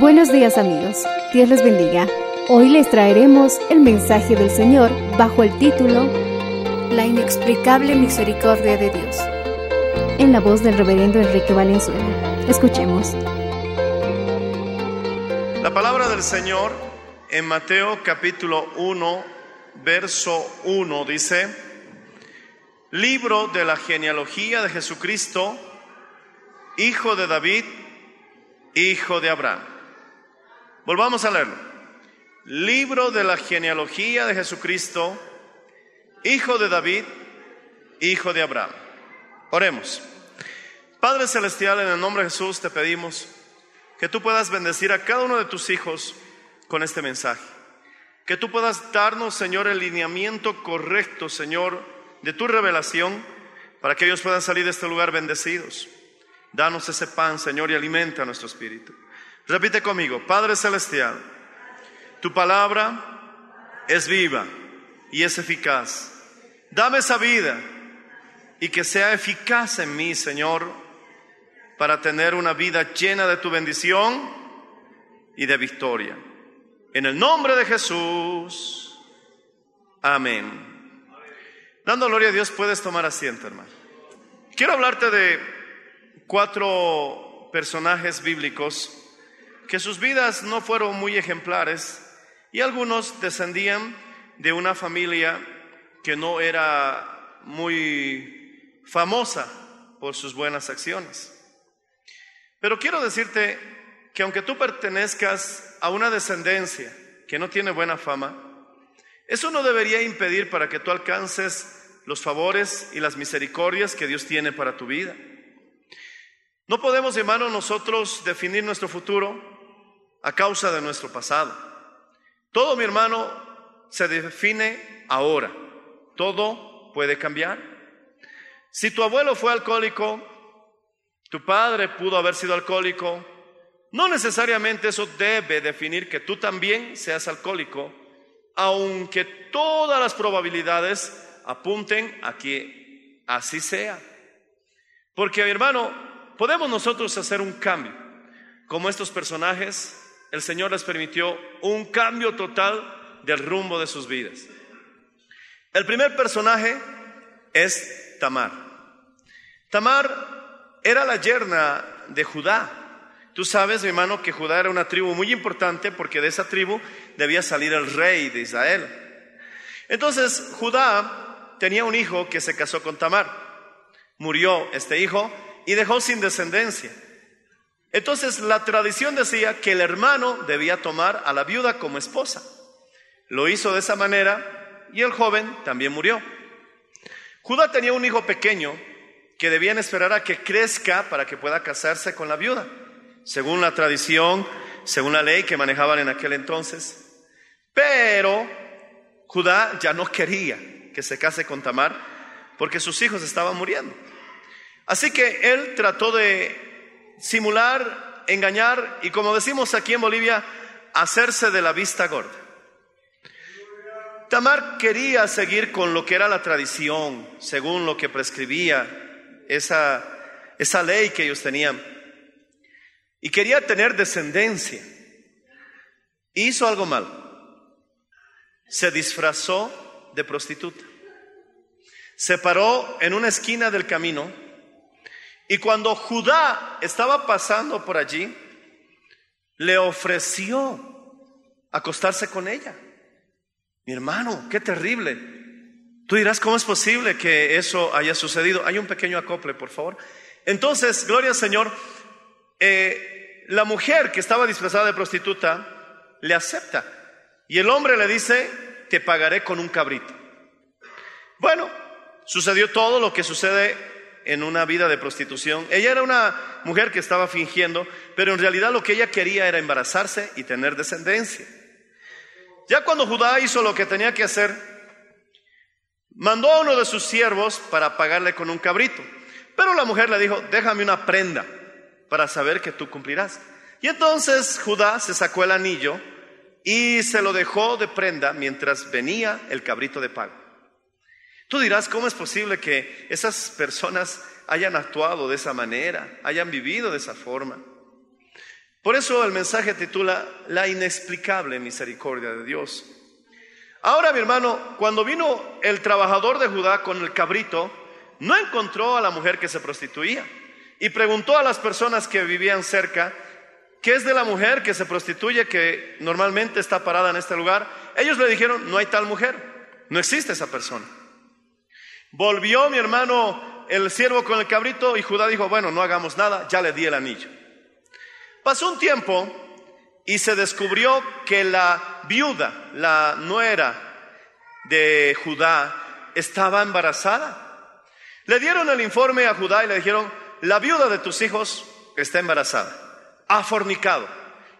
Buenos días amigos, Dios les bendiga. Hoy les traeremos el mensaje del Señor bajo el título La inexplicable misericordia de Dios, en la voz del reverendo Enrique Valenzuela. Escuchemos. La palabra del Señor en Mateo capítulo 1, verso 1 dice, libro de la genealogía de Jesucristo, hijo de David, hijo de Abraham. Volvamos a leerlo. Libro de la genealogía de Jesucristo, hijo de David, hijo de Abraham. Oremos. Padre Celestial, en el nombre de Jesús te pedimos que tú puedas bendecir a cada uno de tus hijos con este mensaje. Que tú puedas darnos, Señor, el lineamiento correcto, Señor, de tu revelación, para que ellos puedan salir de este lugar bendecidos. Danos ese pan, Señor, y alimenta nuestro espíritu. Repite conmigo, Padre Celestial, tu palabra es viva y es eficaz. Dame esa vida y que sea eficaz en mí, Señor, para tener una vida llena de tu bendición y de victoria. En el nombre de Jesús. Amén. Dando gloria a Dios, puedes tomar asiento, hermano. Quiero hablarte de cuatro personajes bíblicos que sus vidas no fueron muy ejemplares y algunos descendían de una familia que no era muy famosa por sus buenas acciones. Pero quiero decirte que aunque tú pertenezcas a una descendencia que no tiene buena fama, eso no debería impedir para que tú alcances los favores y las misericordias que Dios tiene para tu vida. No podemos, hermano, nosotros definir nuestro futuro a causa de nuestro pasado. Todo, mi hermano, se define ahora. Todo puede cambiar. Si tu abuelo fue alcohólico, tu padre pudo haber sido alcohólico, no necesariamente eso debe definir que tú también seas alcohólico, aunque todas las probabilidades apunten a que así sea. Porque, mi hermano, podemos nosotros hacer un cambio. Como estos personajes, el Señor les permitió un cambio total del rumbo de sus vidas. El primer personaje es Tamar. Tamar era la yerna de Judá. Tú sabes, mi hermano, que Judá era una tribu muy importante porque de esa tribu debía salir el rey de Israel. Entonces, Judá tenía un hijo que se casó con Tamar. Murió este hijo y dejó sin descendencia. Entonces, la tradición decía que el hermano debía tomar a la viuda como esposa. Lo hizo de esa manera y el joven también murió. Judá tenía un hijo pequeño que debían esperar a que crezca para que pueda casarse con la viuda, según la tradición, según la ley que manejaban en aquel entonces. Pero Judá ya no quería que se case con Tamar porque sus hijos estaban muriendo. Así que él trató de simular, engañar y como decimos aquí en Bolivia, hacerse de la vista gorda. Tamar quería seguir con lo que era la tradición, según lo que prescribía esa, esa ley que ellos tenían. Y quería tener descendencia. Hizo algo mal. Se disfrazó de prostituta. Se paró en una esquina del camino y cuando Judá estaba pasando por allí, le ofreció acostarse con ella. Mi hermano, qué terrible. Tú dirás, ¿cómo es posible que eso haya sucedido? Hay un pequeño acople, por favor. Entonces, gloria al Señor, eh, la mujer que estaba disfrazada de prostituta le acepta. Y el hombre le dice, te pagaré con un cabrito. Bueno, sucedió todo lo que sucede en una vida de prostitución. Ella era una mujer que estaba fingiendo, pero en realidad lo que ella quería era embarazarse y tener descendencia. Ya cuando Judá hizo lo que tenía que hacer, mandó a uno de sus siervos para pagarle con un cabrito. Pero la mujer le dijo, déjame una prenda para saber que tú cumplirás. Y entonces Judá se sacó el anillo y se lo dejó de prenda mientras venía el cabrito de pago. Tú dirás, ¿cómo es posible que esas personas hayan actuado de esa manera, hayan vivido de esa forma? Por eso el mensaje titula La inexplicable misericordia de Dios. Ahora, mi hermano, cuando vino el trabajador de Judá con el cabrito, no encontró a la mujer que se prostituía y preguntó a las personas que vivían cerca, ¿qué es de la mujer que se prostituye que normalmente está parada en este lugar? Ellos le dijeron, no hay tal mujer, no existe esa persona. Volvió mi hermano el siervo con el cabrito y Judá dijo, bueno, no hagamos nada, ya le di el anillo. Pasó un tiempo y se descubrió que la viuda, la nuera de Judá, estaba embarazada. Le dieron el informe a Judá y le dijeron, la viuda de tus hijos está embarazada, ha fornicado.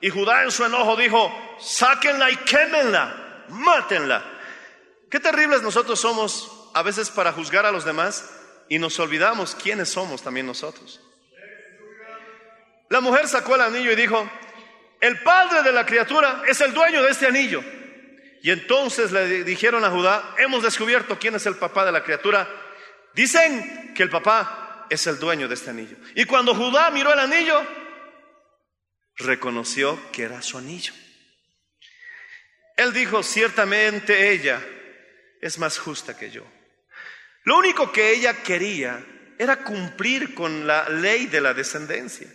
Y Judá en su enojo dijo, sáquenla y quémenla, mátenla. Qué terribles nosotros somos a veces para juzgar a los demás y nos olvidamos quiénes somos también nosotros. La mujer sacó el anillo y dijo, el padre de la criatura es el dueño de este anillo. Y entonces le dijeron a Judá, hemos descubierto quién es el papá de la criatura. Dicen que el papá es el dueño de este anillo. Y cuando Judá miró el anillo, reconoció que era su anillo. Él dijo, ciertamente ella es más justa que yo. Lo único que ella quería era cumplir con la ley de la descendencia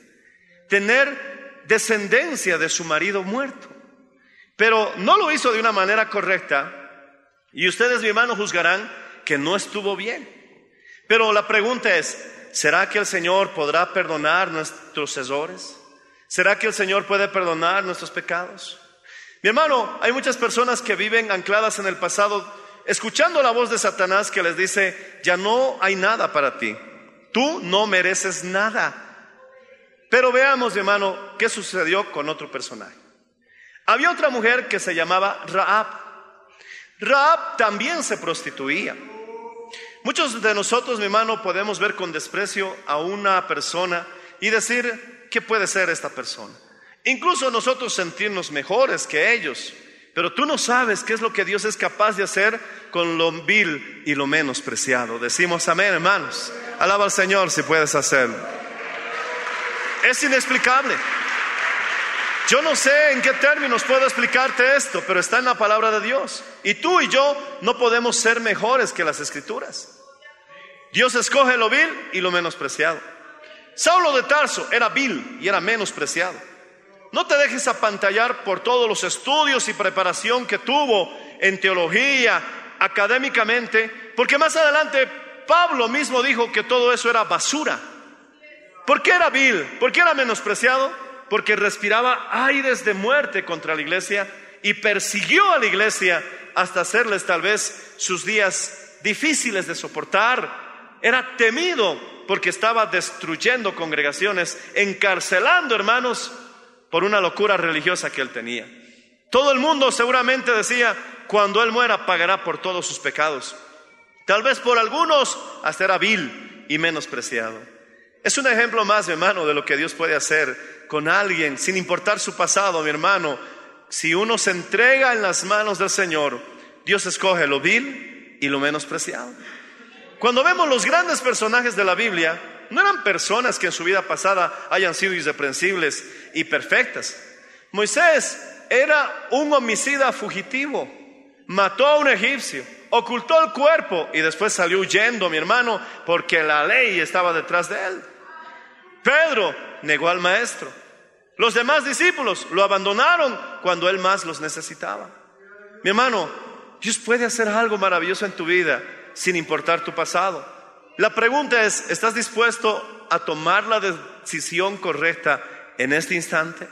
tener descendencia de su marido muerto. Pero no lo hizo de una manera correcta y ustedes, mi hermano, juzgarán que no estuvo bien. Pero la pregunta es, ¿será que el Señor podrá perdonar nuestros errores? ¿Será que el Señor puede perdonar nuestros pecados? Mi hermano, hay muchas personas que viven ancladas en el pasado, escuchando la voz de Satanás que les dice, ya no hay nada para ti, tú no mereces nada. Pero veamos, hermano, qué sucedió con otro personaje. Había otra mujer que se llamaba Raab. Raab también se prostituía. Muchos de nosotros, mi hermano, podemos ver con desprecio a una persona y decir, ¿qué puede ser esta persona? Incluso nosotros sentirnos mejores que ellos. Pero tú no sabes qué es lo que Dios es capaz de hacer con lo vil y lo menospreciado. Decimos amén, hermanos. Alaba al Señor si puedes hacerlo. Es inexplicable. Yo no sé en qué términos puedo explicarte esto, pero está en la palabra de Dios. Y tú y yo no podemos ser mejores que las escrituras. Dios escoge lo vil y lo menospreciado. Saulo de Tarso era vil y era menospreciado. No te dejes apantallar por todos los estudios y preparación que tuvo en teología, académicamente, porque más adelante Pablo mismo dijo que todo eso era basura. ¿Por qué era vil? ¿Por qué era menospreciado? Porque respiraba aires de muerte contra la iglesia y persiguió a la iglesia hasta hacerles tal vez sus días difíciles de soportar. Era temido porque estaba destruyendo congregaciones, encarcelando hermanos por una locura religiosa que él tenía. Todo el mundo seguramente decía, cuando él muera pagará por todos sus pecados. Tal vez por algunos hasta era vil y menospreciado. Es un ejemplo más, mi hermano, de lo que Dios puede hacer con alguien, sin importar su pasado, mi hermano. Si uno se entrega en las manos del Señor, Dios escoge lo vil y lo menospreciado. Cuando vemos los grandes personajes de la Biblia, no eran personas que en su vida pasada hayan sido irreprensibles y perfectas. Moisés era un homicida fugitivo, mató a un egipcio, ocultó el cuerpo y después salió huyendo, mi hermano, porque la ley estaba detrás de él. Pedro negó al maestro. Los demás discípulos lo abandonaron cuando él más los necesitaba. Mi hermano, Dios puede hacer algo maravilloso en tu vida sin importar tu pasado. La pregunta es, ¿estás dispuesto a tomar la decisión correcta en este instante?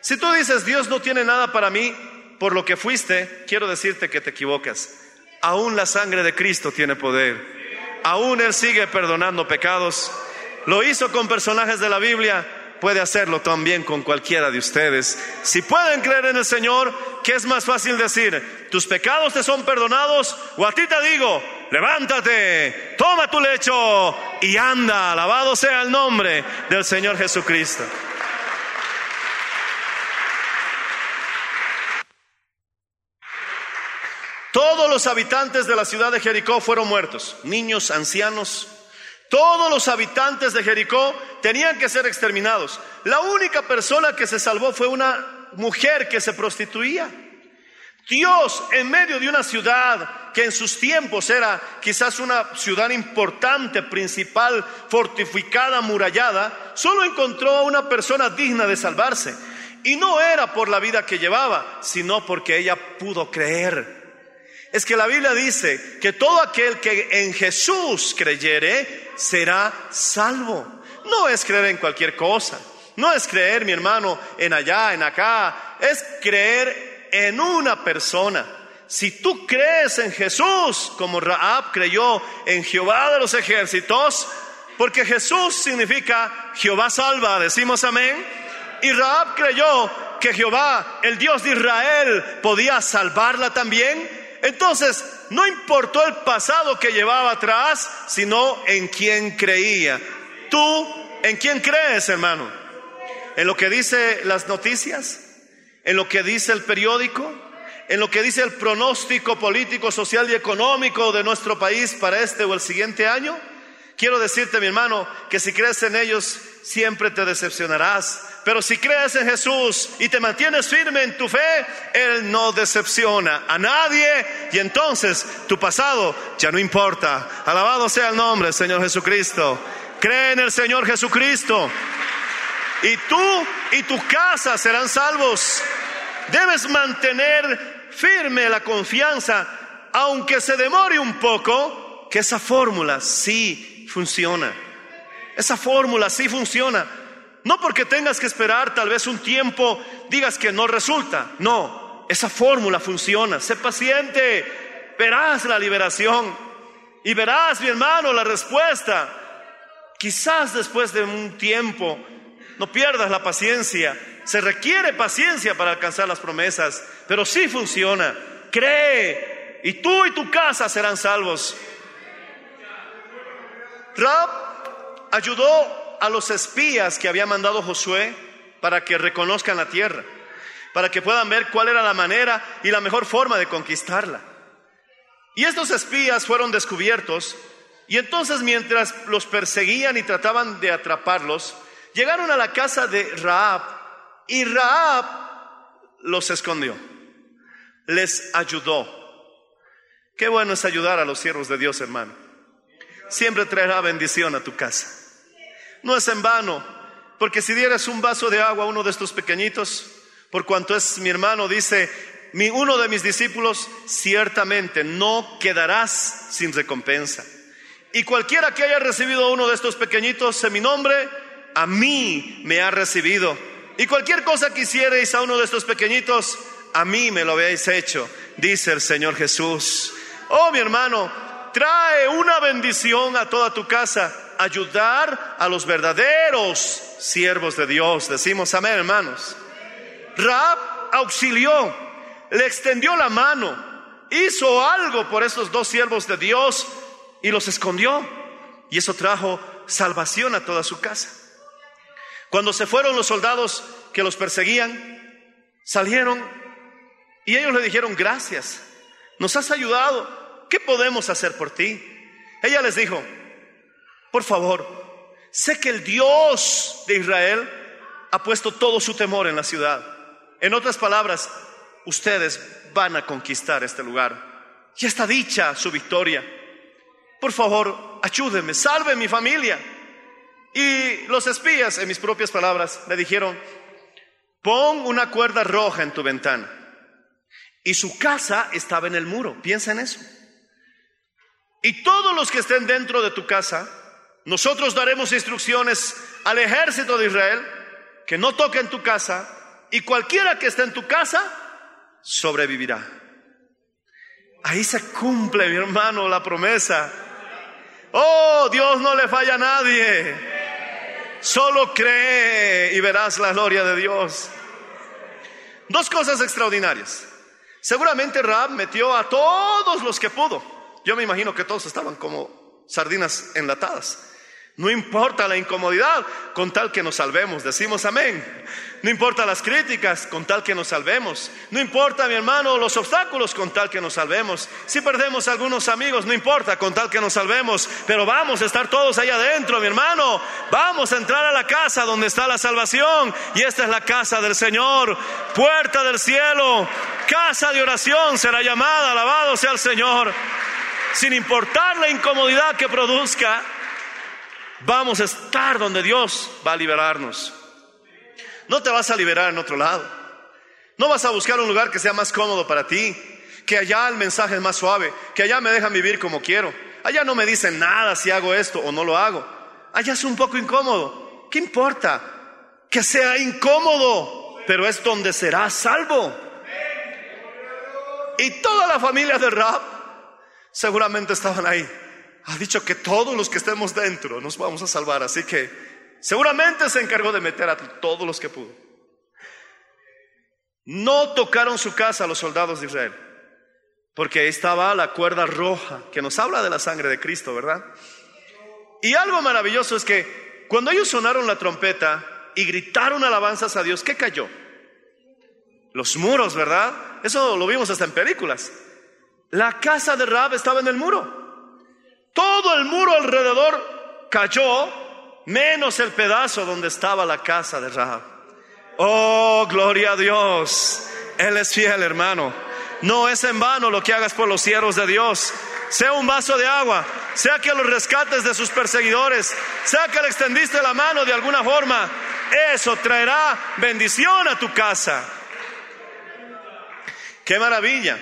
Si tú dices, Dios no tiene nada para mí por lo que fuiste, quiero decirte que te equivocas. Aún la sangre de Cristo tiene poder. Aún Él sigue perdonando pecados. Lo hizo con personajes de la Biblia, puede hacerlo también con cualquiera de ustedes. Si pueden creer en el Señor, ¿qué es más fácil decir? ¿Tus pecados te son perdonados? O a ti te digo, levántate, toma tu lecho y anda. Alabado sea el nombre del Señor Jesucristo. Todos los habitantes de la ciudad de Jericó fueron muertos, niños, ancianos. Todos los habitantes de Jericó tenían que ser exterminados. La única persona que se salvó fue una mujer que se prostituía. Dios, en medio de una ciudad que en sus tiempos era quizás una ciudad importante, principal, fortificada, murallada, solo encontró a una persona digna de salvarse. Y no era por la vida que llevaba, sino porque ella pudo creer es que la Biblia dice que todo aquel que en Jesús creyere será salvo. No es creer en cualquier cosa. No es creer, mi hermano, en allá, en acá. Es creer en una persona. Si tú crees en Jesús, como Raab creyó en Jehová de los ejércitos, porque Jesús significa Jehová salva, decimos amén. Y Raab creyó que Jehová, el Dios de Israel, podía salvarla también. Entonces, no importó el pasado que llevaba atrás, sino en quién creía. ¿Tú en quién crees, hermano? ¿En lo que dice las noticias? ¿En lo que dice el periódico? ¿En lo que dice el pronóstico político, social y económico de nuestro país para este o el siguiente año? Quiero decirte, mi hermano, que si crees en ellos, siempre te decepcionarás pero si crees en Jesús y te mantienes firme en tu fe, Él no decepciona a nadie y entonces tu pasado ya no importa. Alabado sea el nombre Señor Jesucristo. Cree en el Señor Jesucristo y tú y tu casa serán salvos. Debes mantener firme la confianza, aunque se demore un poco, que esa fórmula sí funciona. Esa fórmula sí funciona. No porque tengas que esperar tal vez un tiempo, digas que no resulta. No, esa fórmula funciona. Sé paciente, verás la liberación y verás, mi hermano, la respuesta. Quizás después de un tiempo, no pierdas la paciencia. Se requiere paciencia para alcanzar las promesas, pero sí funciona. Cree y tú y tu casa serán salvos. Rab ayudó a los espías que había mandado Josué para que reconozcan la tierra, para que puedan ver cuál era la manera y la mejor forma de conquistarla. Y estos espías fueron descubiertos y entonces mientras los perseguían y trataban de atraparlos, llegaron a la casa de Raab y Raab los escondió, les ayudó. Qué bueno es ayudar a los siervos de Dios, hermano. Siempre traerá bendición a tu casa. No es en vano, porque si dieras un vaso de agua a uno de estos pequeñitos, por cuanto es mi hermano, dice, mi, uno de mis discípulos, ciertamente no quedarás sin recompensa. Y cualquiera que haya recibido uno de estos pequeñitos en mi nombre, a mí me ha recibido. Y cualquier cosa que hicierais a uno de estos pequeñitos, a mí me lo habéis hecho, dice el Señor Jesús. Oh, mi hermano, trae una bendición a toda tu casa ayudar a los verdaderos siervos de Dios. Decimos amén, hermanos. Raab auxilió, le extendió la mano, hizo algo por esos dos siervos de Dios y los escondió. Y eso trajo salvación a toda su casa. Cuando se fueron los soldados que los perseguían, salieron y ellos le dijeron gracias. nos has ayudado, ¿qué podemos hacer por ti? Ella les dijo, por favor, sé que el Dios de Israel ha puesto todo su temor en la ciudad. En otras palabras, ustedes van a conquistar este lugar. Ya está dicha su victoria. Por favor, ayúdenme, salve mi familia. Y los espías, en mis propias palabras, le dijeron, pon una cuerda roja en tu ventana. Y su casa estaba en el muro, piensa en eso. Y todos los que estén dentro de tu casa, nosotros daremos instrucciones al ejército de Israel que no toquen tu casa y cualquiera que esté en tu casa sobrevivirá. Ahí se cumple, mi hermano, la promesa. Oh, Dios no le falla a nadie. Solo cree y verás la gloria de Dios. Dos cosas extraordinarias. Seguramente Rab metió a todos los que pudo. Yo me imagino que todos estaban como sardinas enlatadas. No importa la incomodidad, con tal que nos salvemos. Decimos amén. No importa las críticas, con tal que nos salvemos. No importa, mi hermano, los obstáculos, con tal que nos salvemos. Si perdemos algunos amigos, no importa, con tal que nos salvemos. Pero vamos a estar todos ahí adentro, mi hermano. Vamos a entrar a la casa donde está la salvación. Y esta es la casa del Señor. Puerta del cielo. Casa de oración será llamada. Alabado sea el Señor. Sin importar la incomodidad que produzca Vamos a estar donde Dios va a liberarnos. No te vas a liberar en otro lado. No vas a buscar un lugar que sea más cómodo para ti, que allá el mensaje es más suave, que allá me dejan vivir como quiero. Allá no me dicen nada si hago esto o no lo hago. Allá es un poco incómodo. ¿Qué importa? Que sea incómodo, pero es donde serás salvo. Y toda la familia de Rab seguramente estaban ahí ha dicho que todos los que estemos dentro nos vamos a salvar, así que seguramente se encargó de meter a todos los que pudo. No tocaron su casa los soldados de Israel, porque ahí estaba la cuerda roja que nos habla de la sangre de Cristo, ¿verdad? Y algo maravilloso es que cuando ellos sonaron la trompeta y gritaron alabanzas a Dios, ¿qué cayó? Los muros, ¿verdad? Eso lo vimos hasta en películas. La casa de Rab estaba en el muro. Todo el muro alrededor cayó, menos el pedazo donde estaba la casa de Rahab. Oh, gloria a Dios. Él es fiel, hermano. No es en vano lo que hagas por los siervos de Dios. Sea un vaso de agua, sea que los rescates de sus perseguidores, sea que le extendiste la mano de alguna forma, eso traerá bendición a tu casa. Qué maravilla.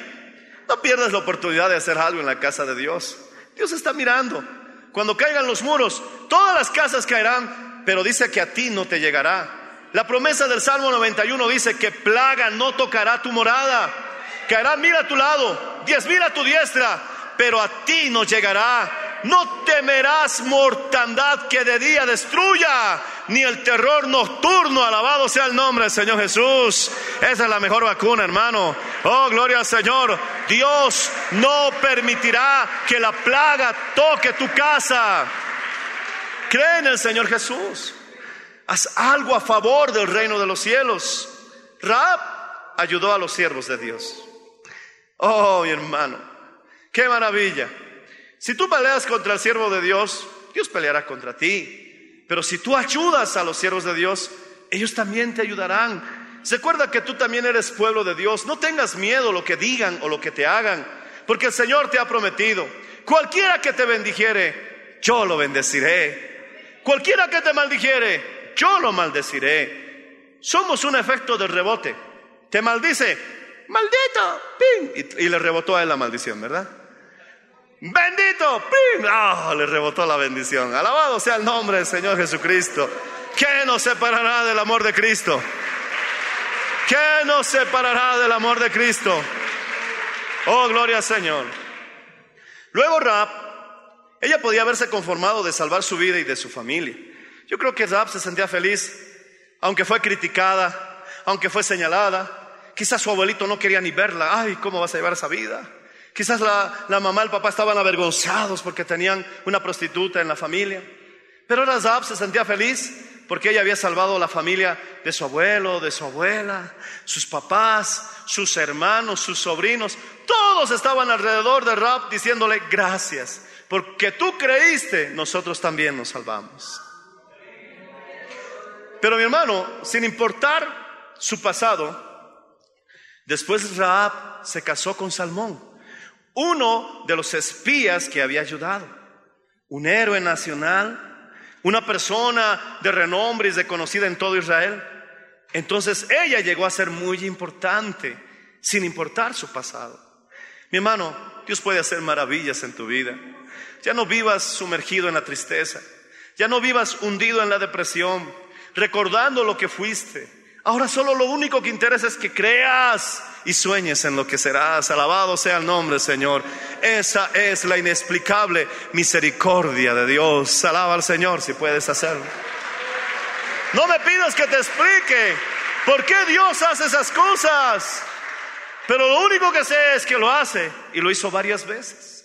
No pierdas la oportunidad de hacer algo en la casa de Dios. Dios está mirando. Cuando caigan los muros, todas las casas caerán, pero dice que a ti no te llegará. La promesa del Salmo 91 dice que plaga no tocará tu morada. Caerá mil a tu lado, diez mil a tu diestra, pero a ti no llegará. No temerás mortandad que de día destruya, ni el terror nocturno. Alabado sea el nombre del Señor Jesús. Esa es la mejor vacuna, hermano. Oh, gloria al Señor. Dios no permitirá que la plaga toque tu casa. Cree en el Señor Jesús. Haz algo a favor del reino de los cielos. Rab ayudó a los siervos de Dios. Oh, mi hermano, qué maravilla. Si tú peleas contra el siervo de Dios, Dios peleará contra ti. Pero si tú ayudas a los siervos de Dios, ellos también te ayudarán. Recuerda que tú también eres pueblo de Dios. No tengas miedo lo que digan o lo que te hagan, porque el Señor te ha prometido, cualquiera que te bendijere, yo lo bendeciré. Cualquiera que te maldijere, yo lo maldeciré. Somos un efecto de rebote. Te maldice, maldito, Y, y le rebotó a él la maldición, ¿verdad? Bendito, ¡pim! Ah, le rebotó la bendición. Alabado sea el nombre del Señor Jesucristo. ¿Qué nos separará del amor de Cristo? ¿Qué nos separará del amor de Cristo? Oh, gloria al Señor. Luego Rab, ella podía haberse conformado de salvar su vida y de su familia. Yo creo que Rab se sentía feliz, aunque fue criticada, aunque fue señalada. Quizás su abuelito no quería ni verla. Ay, ¿cómo vas a llevar esa vida? Quizás la, mamá y el papá estaban avergonzados porque tenían una prostituta en la familia. Pero Razab se sentía feliz porque ella había salvado la familia de su abuelo, de su abuela, sus papás, sus hermanos, sus sobrinos. Todos estaban alrededor de Rab diciéndole gracias, porque tú creíste, nosotros también nos salvamos. Pero mi hermano, sin importar su pasado, después Raab se casó con Salmón, uno de los espías que había ayudado, un héroe nacional una persona de renombre y reconocida en todo Israel. Entonces ella llegó a ser muy importante, sin importar su pasado. Mi hermano, Dios puede hacer maravillas en tu vida. Ya no vivas sumergido en la tristeza, ya no vivas hundido en la depresión, recordando lo que fuiste. Ahora solo lo único que interesa es que creas y sueñes en lo que serás. Alabado sea el nombre, Señor. Esa es la inexplicable misericordia de Dios. Alaba al Señor si puedes hacerlo. No me pidas que te explique por qué Dios hace esas cosas. Pero lo único que sé es que lo hace y lo hizo varias veces.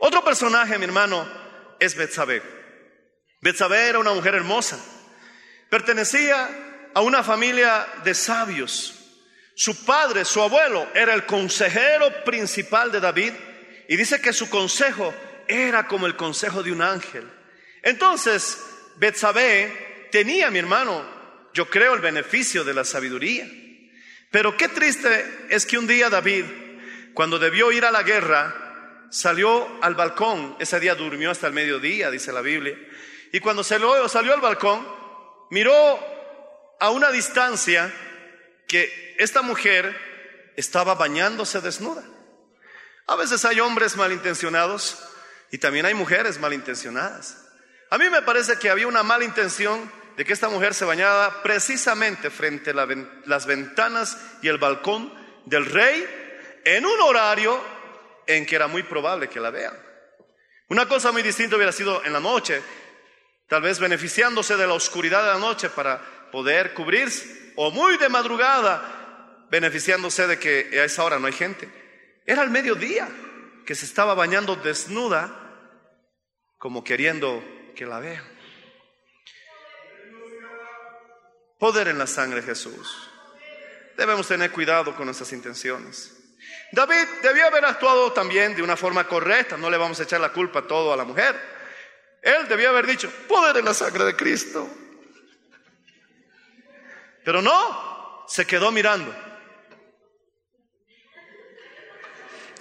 Otro personaje, mi hermano, es Betsabé. Betsabé era una mujer hermosa. Pertenecía a una familia de sabios. Su padre, su abuelo, era el consejero principal de David y dice que su consejo era como el consejo de un ángel. Entonces, Betsabé tenía, mi hermano, yo creo, el beneficio de la sabiduría. Pero qué triste es que un día David, cuando debió ir a la guerra, salió al balcón. Ese día durmió hasta el mediodía, dice la Biblia. Y cuando salió, salió al balcón, miró a una distancia que esta mujer estaba bañándose desnuda. A veces hay hombres malintencionados y también hay mujeres malintencionadas. A mí me parece que había una mala intención de que esta mujer se bañaba precisamente frente a las ventanas y el balcón del rey en un horario en que era muy probable que la vean. Una cosa muy distinta hubiera sido en la noche, tal vez beneficiándose de la oscuridad de la noche para poder cubrirse o muy de madrugada, beneficiándose de que a esa hora no hay gente. Era el mediodía que se estaba bañando desnuda, como queriendo que la vean. Poder en la sangre de Jesús. Debemos tener cuidado con nuestras intenciones. David debía haber actuado también de una forma correcta, no le vamos a echar la culpa todo a la mujer. Él debía haber dicho, poder en la sangre de Cristo. Pero no, se quedó mirando.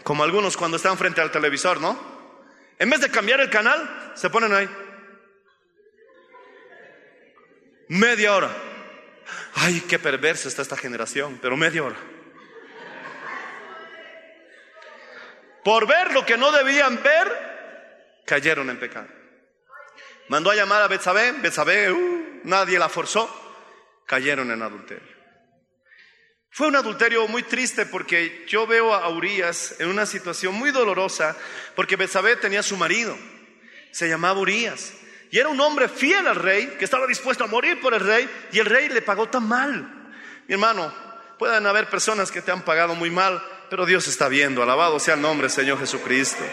Como algunos cuando están frente al televisor, ¿no? En vez de cambiar el canal, se ponen ahí. Media hora. Ay, qué perversa está esta generación, pero media hora. Por ver lo que no debían ver, cayeron en pecado. Mandó a llamar a Betsabé, Betsabé, uh, nadie la forzó cayeron en adulterio. Fue un adulterio muy triste porque yo veo a Urias en una situación muy dolorosa porque Betsabé tenía su marido, se llamaba Urias, y era un hombre fiel al rey que estaba dispuesto a morir por el rey y el rey le pagó tan mal. Mi hermano, pueden haber personas que te han pagado muy mal, pero Dios está viendo, alabado sea el nombre Señor Jesucristo.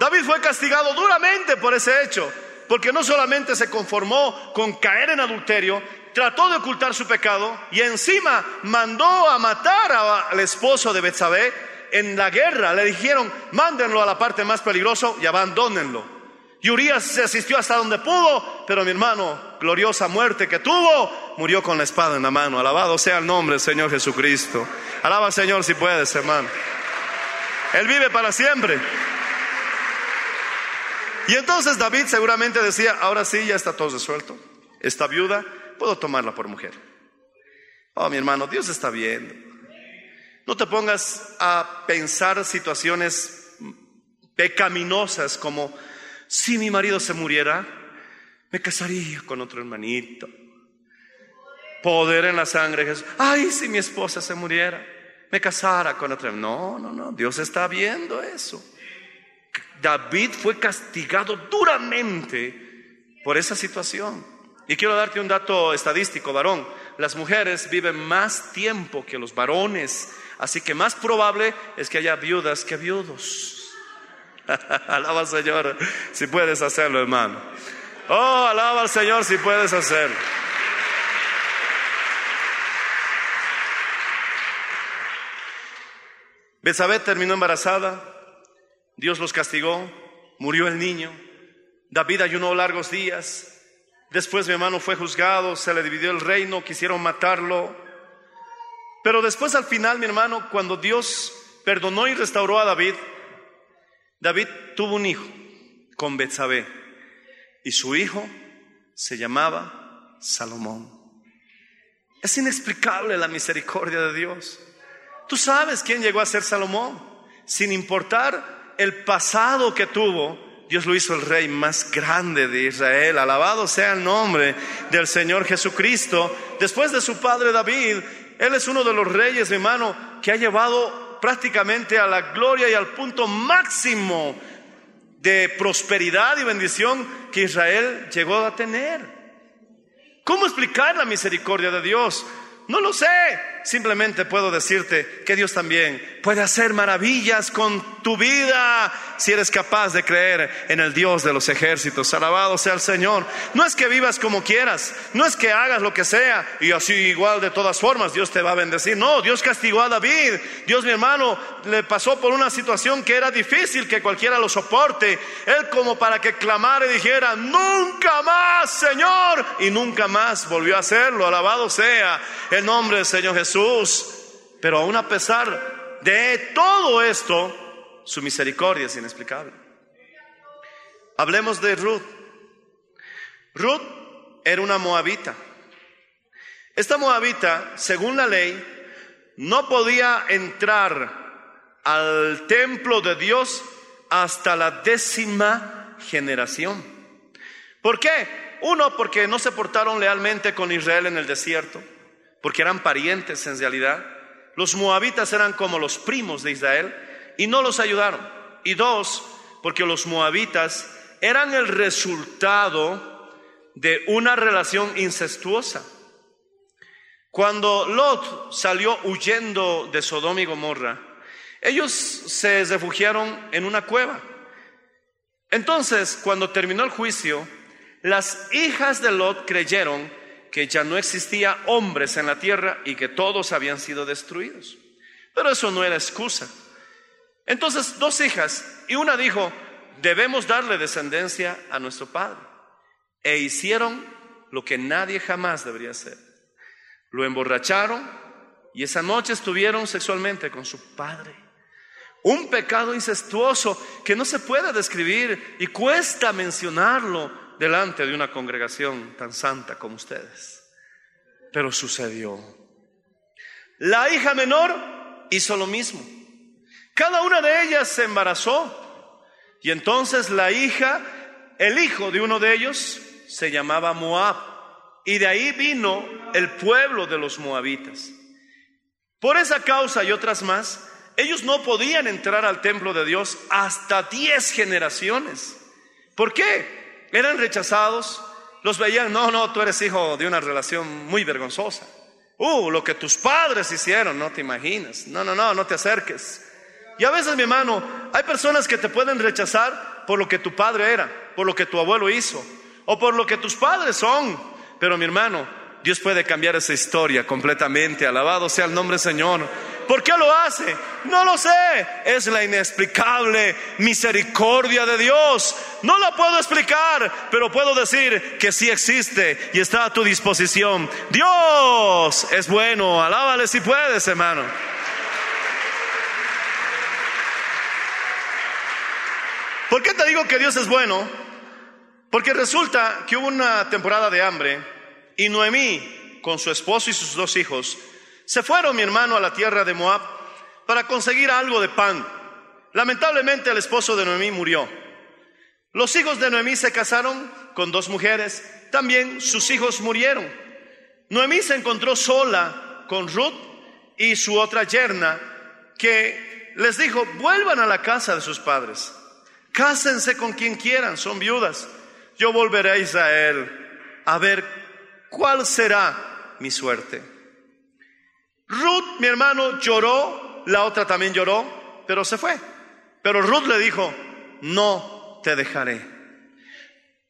David fue castigado duramente por ese hecho, porque no solamente se conformó con caer en adulterio, trató de ocultar su pecado y encima mandó a matar al esposo de Betsabé en la guerra. Le dijeron, mándenlo a la parte más peligrosa y abandónenlo. Y Urias se asistió hasta donde pudo, pero mi hermano, gloriosa muerte que tuvo, murió con la espada en la mano. Alabado sea el nombre del Señor Jesucristo. Alaba al Señor si puedes, hermano. Él vive para siempre. Y entonces David seguramente decía, ahora sí, ya está todo resuelto. Esta viuda, puedo tomarla por mujer. Oh, mi hermano, Dios está viendo. No te pongas a pensar situaciones pecaminosas como si mi marido se muriera, me casaría con otro hermanito. Poder en la sangre Jesús. Ay, si mi esposa se muriera, me casara con otro. No, no, no. Dios está viendo eso. David fue castigado duramente por esa situación. Y quiero darte un dato estadístico, varón. Las mujeres viven más tiempo que los varones, así que más probable es que haya viudas que viudos. Alaba Señor, si puedes hacerlo, hermano. Oh, alaba al Señor si puedes hacerlo. Betsabé terminó embarazada, Dios los castigó, murió el niño, David ayunó largos días, después mi hermano fue juzgado, se le dividió el reino, quisieron matarlo, pero después al final mi hermano, cuando Dios perdonó y restauró a David, David tuvo un hijo con Betsabé y su hijo se llamaba Salomón. Es inexplicable la misericordia de Dios. Tú sabes quién llegó a ser Salomón. Sin importar el pasado que tuvo, Dios lo hizo el rey más grande de Israel. Alabado sea el nombre del Señor Jesucristo. Después de su padre David, Él es uno de los reyes, mi hermano, que ha llevado prácticamente a la gloria y al punto máximo de prosperidad y bendición que Israel llegó a tener. ¿Cómo explicar la misericordia de Dios? No lo sé. Simplemente puedo decirte que Dios también puede hacer maravillas con tu vida si eres capaz de creer en el Dios de los ejércitos. Alabado sea el Señor. No es que vivas como quieras, no es que hagas lo que sea y así igual de todas formas Dios te va a bendecir. No, Dios castigó a David. Dios mi hermano le pasó por una situación que era difícil que cualquiera lo soporte. Él como para que clamara y dijera, nunca más Señor. Y nunca más volvió a hacerlo. Alabado sea el nombre del Señor Jesús. Pero aún a pesar de todo esto, su misericordia es inexplicable. Hablemos de Ruth. Ruth era una moabita. Esta moabita, según la ley, no podía entrar al templo de Dios hasta la décima generación. ¿Por qué? Uno, porque no se portaron lealmente con Israel en el desierto porque eran parientes en realidad. Los moabitas eran como los primos de Israel y no los ayudaron. Y dos, porque los moabitas eran el resultado de una relación incestuosa. Cuando Lot salió huyendo de Sodoma y Gomorra, ellos se refugiaron en una cueva. Entonces, cuando terminó el juicio, las hijas de Lot creyeron que ya no existía hombres en la tierra y que todos habían sido destruidos. Pero eso no era excusa. Entonces, dos hijas, y una dijo, debemos darle descendencia a nuestro padre. E hicieron lo que nadie jamás debería hacer. Lo emborracharon y esa noche estuvieron sexualmente con su padre. Un pecado incestuoso que no se puede describir y cuesta mencionarlo delante de una congregación tan santa como ustedes. Pero sucedió. La hija menor hizo lo mismo. Cada una de ellas se embarazó. Y entonces la hija, el hijo de uno de ellos, se llamaba Moab. Y de ahí vino el pueblo de los moabitas. Por esa causa y otras más, ellos no podían entrar al templo de Dios hasta diez generaciones. ¿Por qué? Eran rechazados, los veían, no, no, tú eres hijo de una relación muy vergonzosa. Uh, lo que tus padres hicieron, no te imaginas. No, no, no, no te acerques. Y a veces, mi hermano, hay personas que te pueden rechazar por lo que tu padre era, por lo que tu abuelo hizo, o por lo que tus padres son. Pero mi hermano, Dios puede cambiar esa historia completamente. Alabado sea el nombre del Señor. ¿Por qué lo hace? No lo sé. Es la inexplicable misericordia de Dios. No la puedo explicar, pero puedo decir que sí existe y está a tu disposición. Dios es bueno. Alábale si puedes, hermano. ¿Por qué te digo que Dios es bueno? Porque resulta que hubo una temporada de hambre y Noemí, con su esposo y sus dos hijos, se fueron, mi hermano, a la tierra de Moab para conseguir algo de pan. Lamentablemente el esposo de Noemí murió. Los hijos de Noemí se casaron con dos mujeres. También sus hijos murieron. Noemí se encontró sola con Ruth y su otra yerna que les dijo, vuelvan a la casa de sus padres. Cásense con quien quieran, son viudas. Yo volveré a Israel a ver cuál será mi suerte. Ruth, mi hermano, lloró, la otra también lloró, pero se fue. Pero Ruth le dijo, no te dejaré.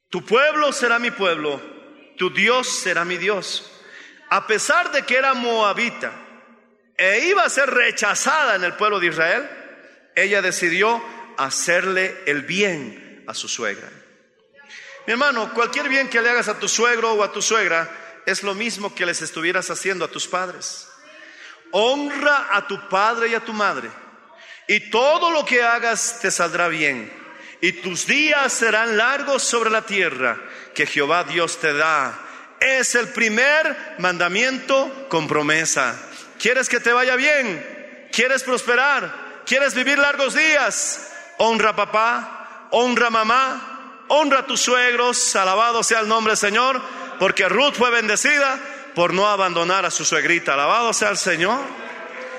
Tu pueblo será mi pueblo, tu Dios será mi Dios. A pesar de que era moabita e iba a ser rechazada en el pueblo de Israel, ella decidió hacerle el bien a su suegra. Mi hermano, cualquier bien que le hagas a tu suegro o a tu suegra es lo mismo que les estuvieras haciendo a tus padres. Honra a tu padre y a tu madre, y todo lo que hagas te saldrá bien, y tus días serán largos sobre la tierra que Jehová Dios te da. Es el primer mandamiento con promesa. ¿Quieres que te vaya bien? ¿Quieres prosperar? ¿Quieres vivir largos días? Honra a papá, honra a mamá, honra a tus suegros, alabado sea el nombre del Señor, porque Ruth fue bendecida por no abandonar a su suegrita. Alabado sea el Señor.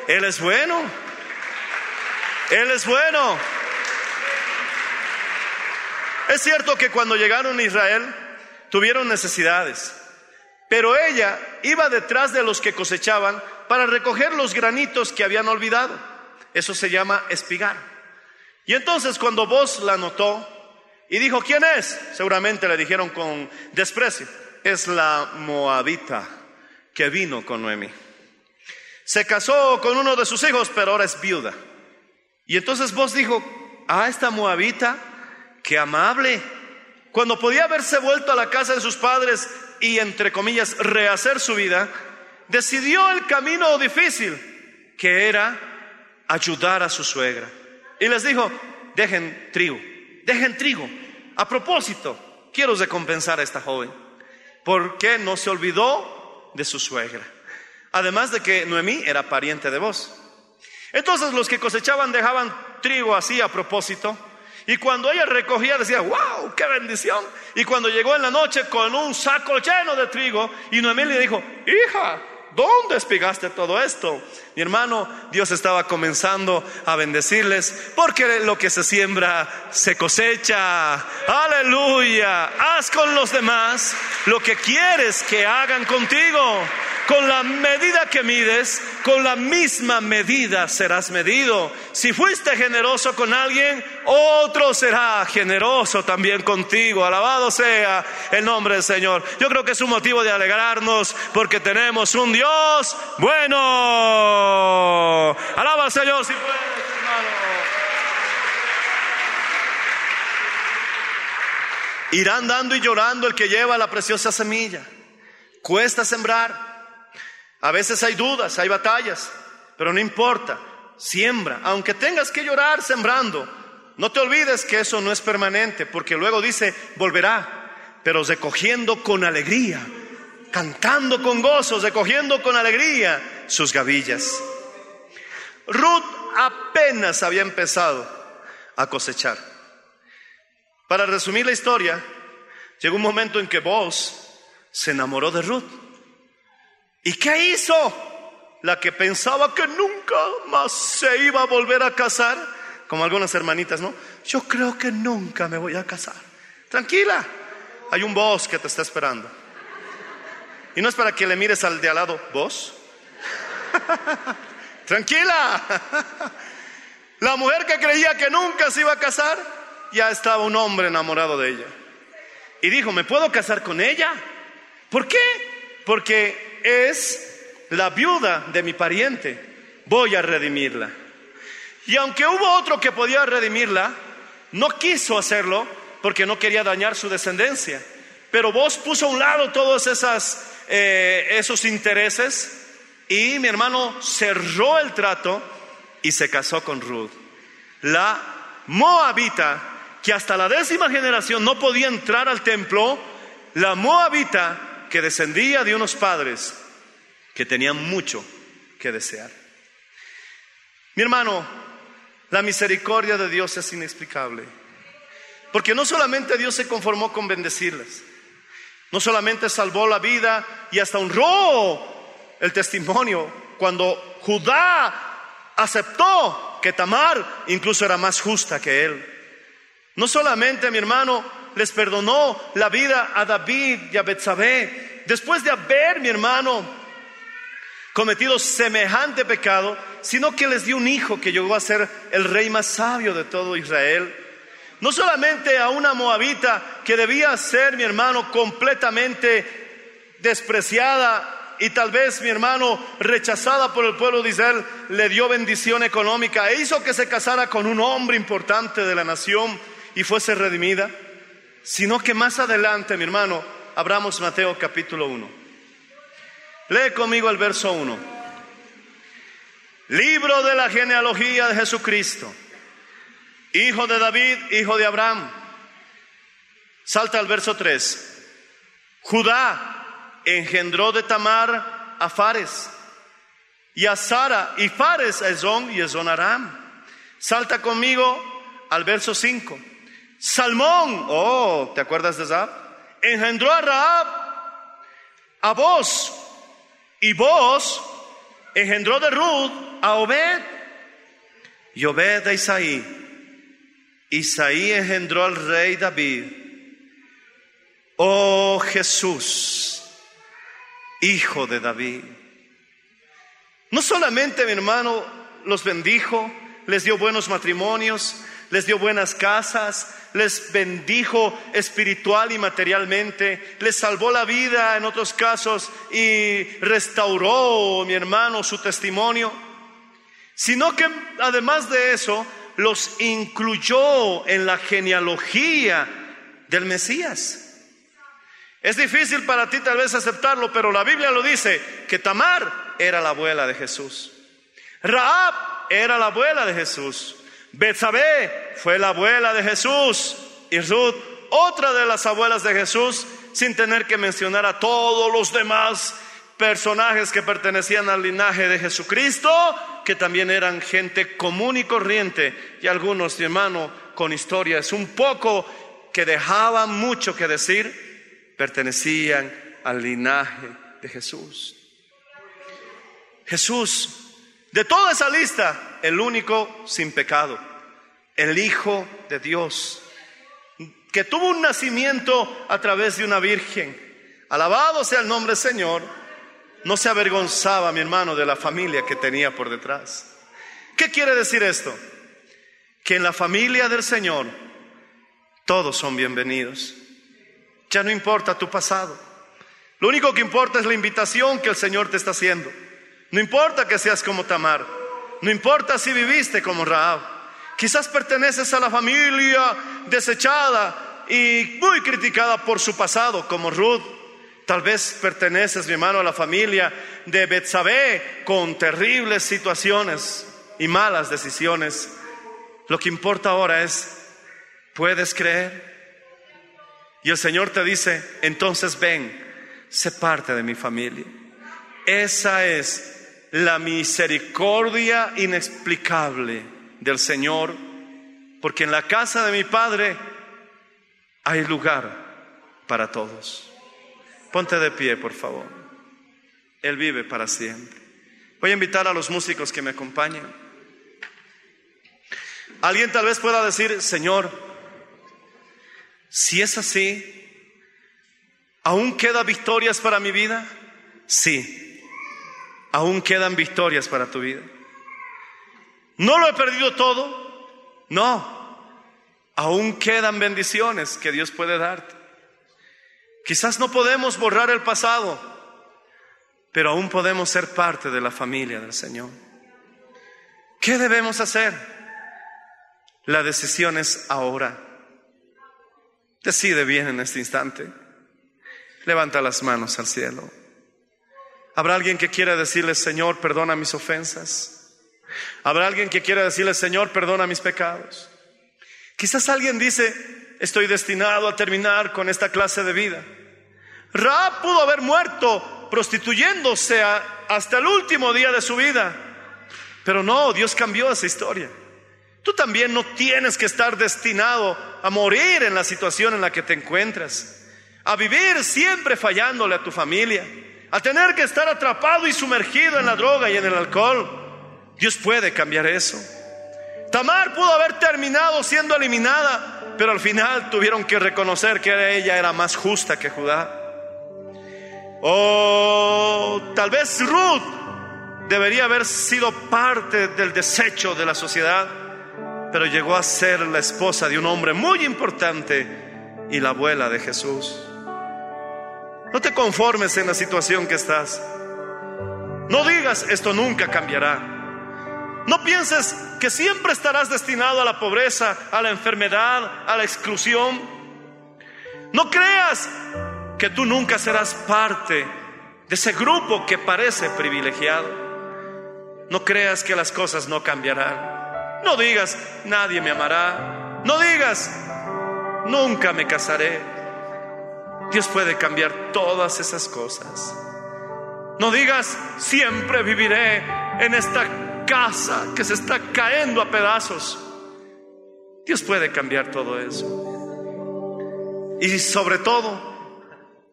Él es bueno. Él es bueno. Es cierto que cuando llegaron a Israel tuvieron necesidades, pero ella iba detrás de los que cosechaban para recoger los granitos que habían olvidado. Eso se llama espigar. Y entonces cuando vos la notó y dijo, ¿quién es? Seguramente le dijeron con desprecio, es la moabita que vino con Noemi. Se casó con uno de sus hijos, pero ahora es viuda. Y entonces vos dijo, ah, esta moabita, qué amable. Cuando podía haberse vuelto a la casa de sus padres y, entre comillas, rehacer su vida, decidió el camino difícil, que era ayudar a su suegra. Y les dijo, dejen trigo, dejen trigo. A propósito, quiero recompensar a esta joven, porque no se olvidó de su suegra. Además de que Noemí era pariente de vos. Entonces los que cosechaban dejaban trigo así a propósito. Y cuando ella recogía decía, wow, qué bendición. Y cuando llegó en la noche con un saco lleno de trigo, y Noemí le dijo, hija, ¿dónde espigaste todo esto? Mi hermano, Dios estaba comenzando a bendecirles porque lo que se siembra se cosecha. Aleluya. Haz con los demás lo que quieres que hagan contigo. Con la medida que mides, con la misma medida serás medido. Si fuiste generoso con alguien, otro será generoso también contigo. Alabado sea el nombre del Señor. Yo creo que es un motivo de alegrarnos porque tenemos un Dios bueno. Alaba al Señor si puedes, hermano. Irán dando y llorando el que lleva la preciosa semilla. Cuesta sembrar. A veces hay dudas, hay batallas, pero no importa. Siembra. Aunque tengas que llorar sembrando, no te olvides que eso no es permanente, porque luego dice, volverá, pero recogiendo con alegría, cantando con gozo, recogiendo con alegría sus gavillas. Ruth apenas había empezado a cosechar. Para resumir la historia, llegó un momento en que vos se enamoró de Ruth. ¿Y qué hizo? La que pensaba que nunca más se iba a volver a casar, como algunas hermanitas, ¿no? Yo creo que nunca me voy a casar. Tranquila, hay un vos que te está esperando. Y no es para que le mires al de al lado, vos. Tranquila. La mujer que creía que nunca se iba a casar, ya estaba un hombre enamorado de ella. Y dijo, ¿me puedo casar con ella? ¿Por qué? Porque es la viuda de mi pariente. Voy a redimirla. Y aunque hubo otro que podía redimirla, no quiso hacerlo porque no quería dañar su descendencia. Pero vos puso a un lado todos eh, esos intereses y mi hermano cerró el trato y se casó con Ruth. La moabita, que hasta la décima generación no podía entrar al templo, la moabita que descendía de unos padres que tenían mucho que desear. Mi hermano, la misericordia de Dios es inexplicable. Porque no solamente Dios se conformó con bendecirles, no solamente salvó la vida y hasta honró el testimonio cuando Judá aceptó que Tamar incluso era más justa que él. No solamente, mi hermano, les perdonó la vida a David y a Betsabé, después de haber, mi hermano, cometido semejante pecado, sino que les dio un hijo que llegó a ser el rey más sabio de todo Israel. No solamente a una moabita que debía ser, mi hermano, completamente despreciada y tal vez, mi hermano, rechazada por el pueblo de Israel, le dio bendición económica e hizo que se casara con un hombre importante de la nación y fuese redimida, sino que más adelante, mi hermano, abramos Mateo capítulo 1. Lee conmigo el verso 1. Libro de la genealogía de Jesucristo hijo de David, hijo de Abraham. Salta al verso 3. Judá engendró de Tamar a Fares y a Sara y Fares a Ezón y Ezón a Aram. Salta conmigo al verso 5. Salmón, oh, ¿te acuerdas de Zab? Engendró a Raab a vos y vos engendró de Ruth a Obed y Obed a Isaí Isaí engendró al rey David. Oh Jesús, hijo de David. No solamente mi hermano los bendijo, les dio buenos matrimonios, les dio buenas casas, les bendijo espiritual y materialmente, les salvó la vida en otros casos y restauró, mi hermano, su testimonio, sino que además de eso, los incluyó en la genealogía del Mesías. Es difícil para ti tal vez aceptarlo, pero la Biblia lo dice, que Tamar era la abuela de Jesús. Raab era la abuela de Jesús. Betsabé fue la abuela de Jesús. Y Ruth, otra de las abuelas de Jesús, sin tener que mencionar a todos los demás personajes que pertenecían al linaje de Jesucristo, que también eran gente común y corriente, y algunos, hermano, con historias un poco que dejaban mucho que decir, pertenecían al linaje de Jesús. Jesús, de toda esa lista, el único sin pecado, el Hijo de Dios, que tuvo un nacimiento a través de una virgen. Alabado sea el nombre del Señor no se avergonzaba, mi hermano, de la familia que tenía por detrás. ¿Qué quiere decir esto? Que en la familia del Señor todos son bienvenidos. Ya no importa tu pasado. Lo único que importa es la invitación que el Señor te está haciendo. No importa que seas como Tamar. No importa si viviste como Raab. Quizás perteneces a la familia desechada y muy criticada por su pasado, como Ruth Tal vez perteneces, mi hermano, a la familia de Betsabé con terribles situaciones y malas decisiones. Lo que importa ahora es, ¿puedes creer? Y el Señor te dice, entonces ven, sé parte de mi familia. Esa es la misericordia inexplicable del Señor, porque en la casa de mi Padre hay lugar para todos. Ponte de pie, por favor. Él vive para siempre. Voy a invitar a los músicos que me acompañen. Alguien tal vez pueda decir, Señor, si es así, ¿aún quedan victorias para mi vida? Sí, aún quedan victorias para tu vida. ¿No lo he perdido todo? No, aún quedan bendiciones que Dios puede darte. Quizás no podemos borrar el pasado, pero aún podemos ser parte de la familia del Señor. ¿Qué debemos hacer? La decisión es ahora. Decide bien en este instante. Levanta las manos al cielo. ¿Habrá alguien que quiera decirle, Señor, perdona mis ofensas? ¿Habrá alguien que quiera decirle, Señor, perdona mis pecados? Quizás alguien dice, estoy destinado a terminar con esta clase de vida. Raab pudo haber muerto prostituyéndose hasta el último día de su vida. Pero no, Dios cambió esa historia. Tú también no tienes que estar destinado a morir en la situación en la que te encuentras, a vivir siempre fallándole a tu familia, a tener que estar atrapado y sumergido en la droga y en el alcohol. Dios puede cambiar eso. Tamar pudo haber terminado siendo eliminada, pero al final tuvieron que reconocer que ella era más justa que Judá. O tal vez Ruth debería haber sido parte del desecho de la sociedad, pero llegó a ser la esposa de un hombre muy importante y la abuela de Jesús. No te conformes en la situación que estás. No digas esto nunca cambiará. No pienses que siempre estarás destinado a la pobreza, a la enfermedad, a la exclusión. No creas que tú nunca serás parte de ese grupo que parece privilegiado. No creas que las cosas no cambiarán. No digas, nadie me amará. No digas, nunca me casaré. Dios puede cambiar todas esas cosas. No digas, siempre viviré en esta casa que se está cayendo a pedazos. Dios puede cambiar todo eso. Y sobre todo,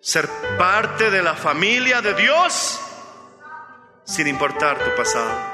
ser parte de la familia de Dios sin importar tu pasado.